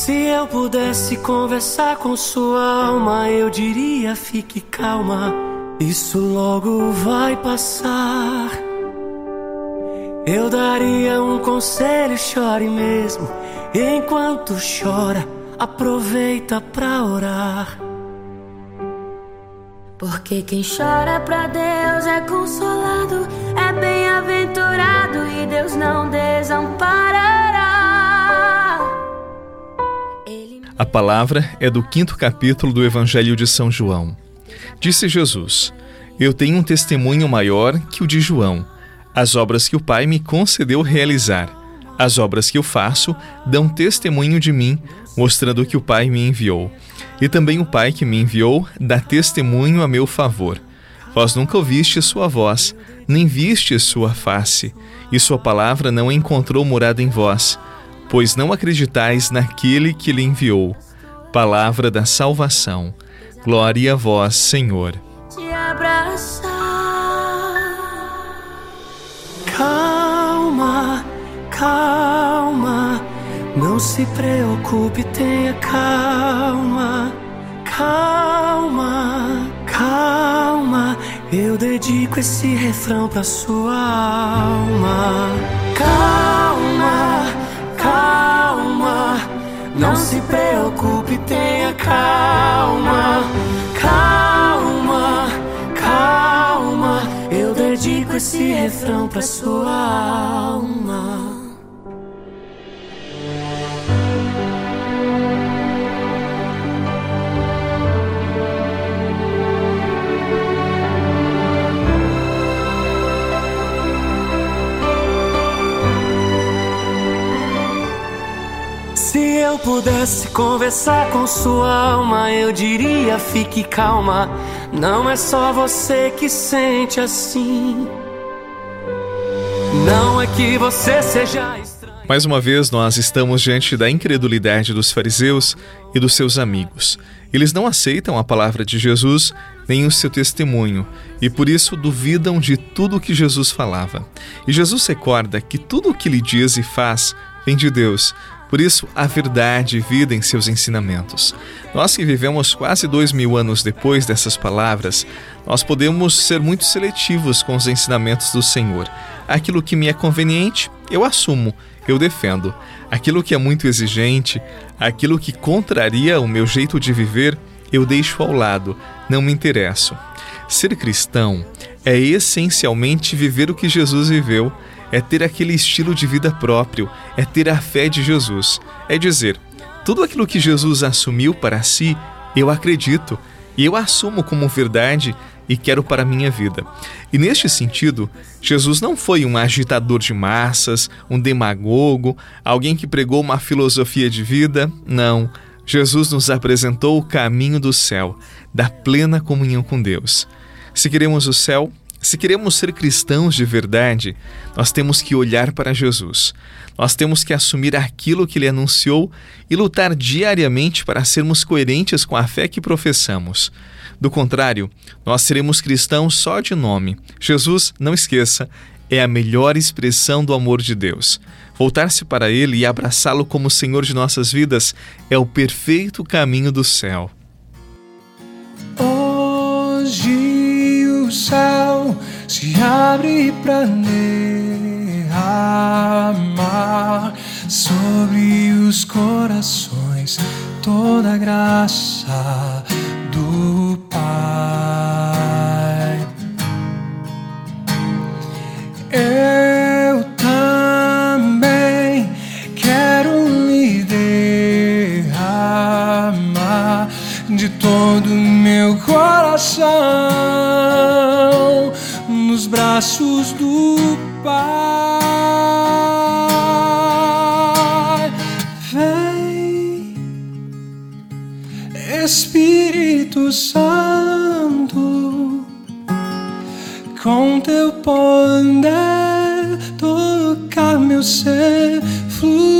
Se eu pudesse conversar com sua alma, eu diria: fique calma, isso logo vai passar. Eu daria um conselho, chore mesmo. Enquanto chora, aproveita pra orar. Porque quem chora pra Deus é consolado, é bem-aventurado e Deus não desamparará. A palavra é do quinto capítulo do Evangelho de São João. Disse Jesus: Eu tenho um testemunho maior que o de João, as obras que o Pai me concedeu realizar. As obras que eu faço dão testemunho de mim, mostrando que o Pai me enviou. E também o Pai que me enviou dá testemunho a meu favor. Vós nunca ouviste sua voz, nem viste sua face, e sua palavra não encontrou morada em vós, pois não acreditais naquele que lhe enviou. Palavra da salvação. Glória a vós, Senhor. Te abraçar. Calma, calma, não se preocupe, tenha calma, calma, calma. Eu dedico esse refrão pra sua alma. Calma, não se preocupe, tenha calma, calma, calma. Eu dedico esse refrão pra sua alma. Pudesse conversar com sua alma, eu diria: fique calma. Não é só você que sente assim. Não é que você seja estranho. Mais uma vez, nós estamos diante da incredulidade dos fariseus e dos seus amigos. Eles não aceitam a palavra de Jesus nem o seu testemunho e por isso duvidam de tudo o que Jesus falava. E Jesus recorda que tudo o que ele diz e faz vem de Deus. Por isso, a verdade vida em seus ensinamentos. Nós que vivemos quase dois mil anos depois dessas palavras, nós podemos ser muito seletivos com os ensinamentos do Senhor. Aquilo que me é conveniente, eu assumo, eu defendo. Aquilo que é muito exigente, aquilo que contraria o meu jeito de viver, eu deixo ao lado, não me interesso. Ser cristão é essencialmente viver o que Jesus viveu é ter aquele estilo de vida próprio, é ter a fé de Jesus. É dizer, tudo aquilo que Jesus assumiu para si, eu acredito e eu assumo como verdade e quero para a minha vida. E neste sentido, Jesus não foi um agitador de massas, um demagogo, alguém que pregou uma filosofia de vida. Não. Jesus nos apresentou o caminho do céu, da plena comunhão com Deus. Se queremos o céu, se queremos ser cristãos de verdade, nós temos que olhar para Jesus. Nós temos que assumir aquilo que ele anunciou e lutar diariamente para sermos coerentes com a fé que professamos. Do contrário, nós seremos cristãos só de nome. Jesus, não esqueça, é a melhor expressão do amor de Deus. Voltar-se para Ele e abraçá-lo como Senhor de nossas vidas é o perfeito caminho do céu. Hoje o céu se abre para derramar sobre os corações toda a graça do Pai. Eu também quero me derramar de todo meu coração braços do Pai. Vem, Espírito Santo, com teu poder tocar meu ser, fluir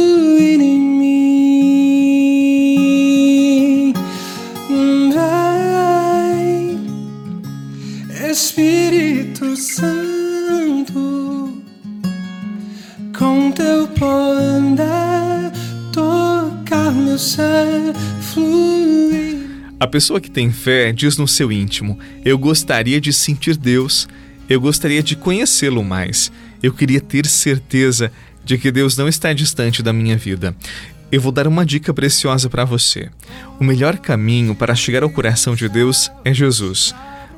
com teu poder tocar meu ser fluir. A pessoa que tem fé diz no seu íntimo: Eu gostaria de sentir Deus, eu gostaria de conhecê-lo mais, eu queria ter certeza de que Deus não está distante da minha vida. Eu vou dar uma dica preciosa para você. O melhor caminho para chegar ao coração de Deus é Jesus.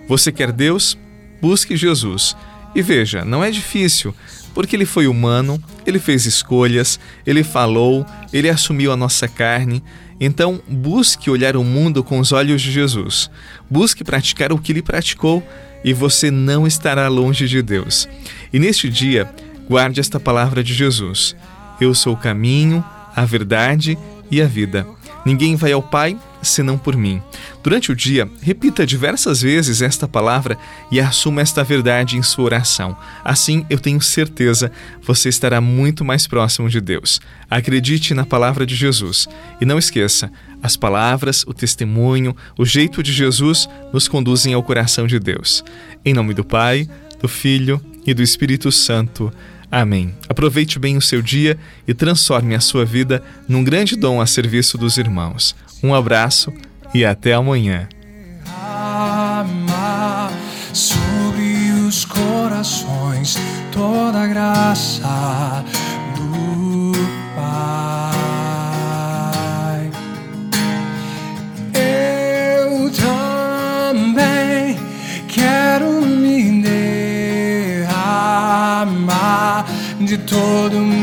Você quer Deus? Busque Jesus. E veja, não é difícil, porque ele foi humano, ele fez escolhas, ele falou, ele assumiu a nossa carne. Então, busque olhar o mundo com os olhos de Jesus. Busque praticar o que ele praticou e você não estará longe de Deus. E neste dia, guarde esta palavra de Jesus: Eu sou o caminho, a verdade e a vida. Ninguém vai ao Pai senão por mim. Durante o dia, repita diversas vezes esta palavra e assuma esta verdade em sua oração. Assim, eu tenho certeza, você estará muito mais próximo de Deus. Acredite na palavra de Jesus e não esqueça, as palavras, o testemunho, o jeito de Jesus nos conduzem ao coração de Deus. Em nome do Pai, do Filho e do Espírito Santo. Amém. Aproveite bem o seu dia e transforme a sua vida num grande dom a serviço dos irmãos. Um abraço e até amanhã. Sobre os corações toda a graça do Pai. Eu também quero me derramar de todo.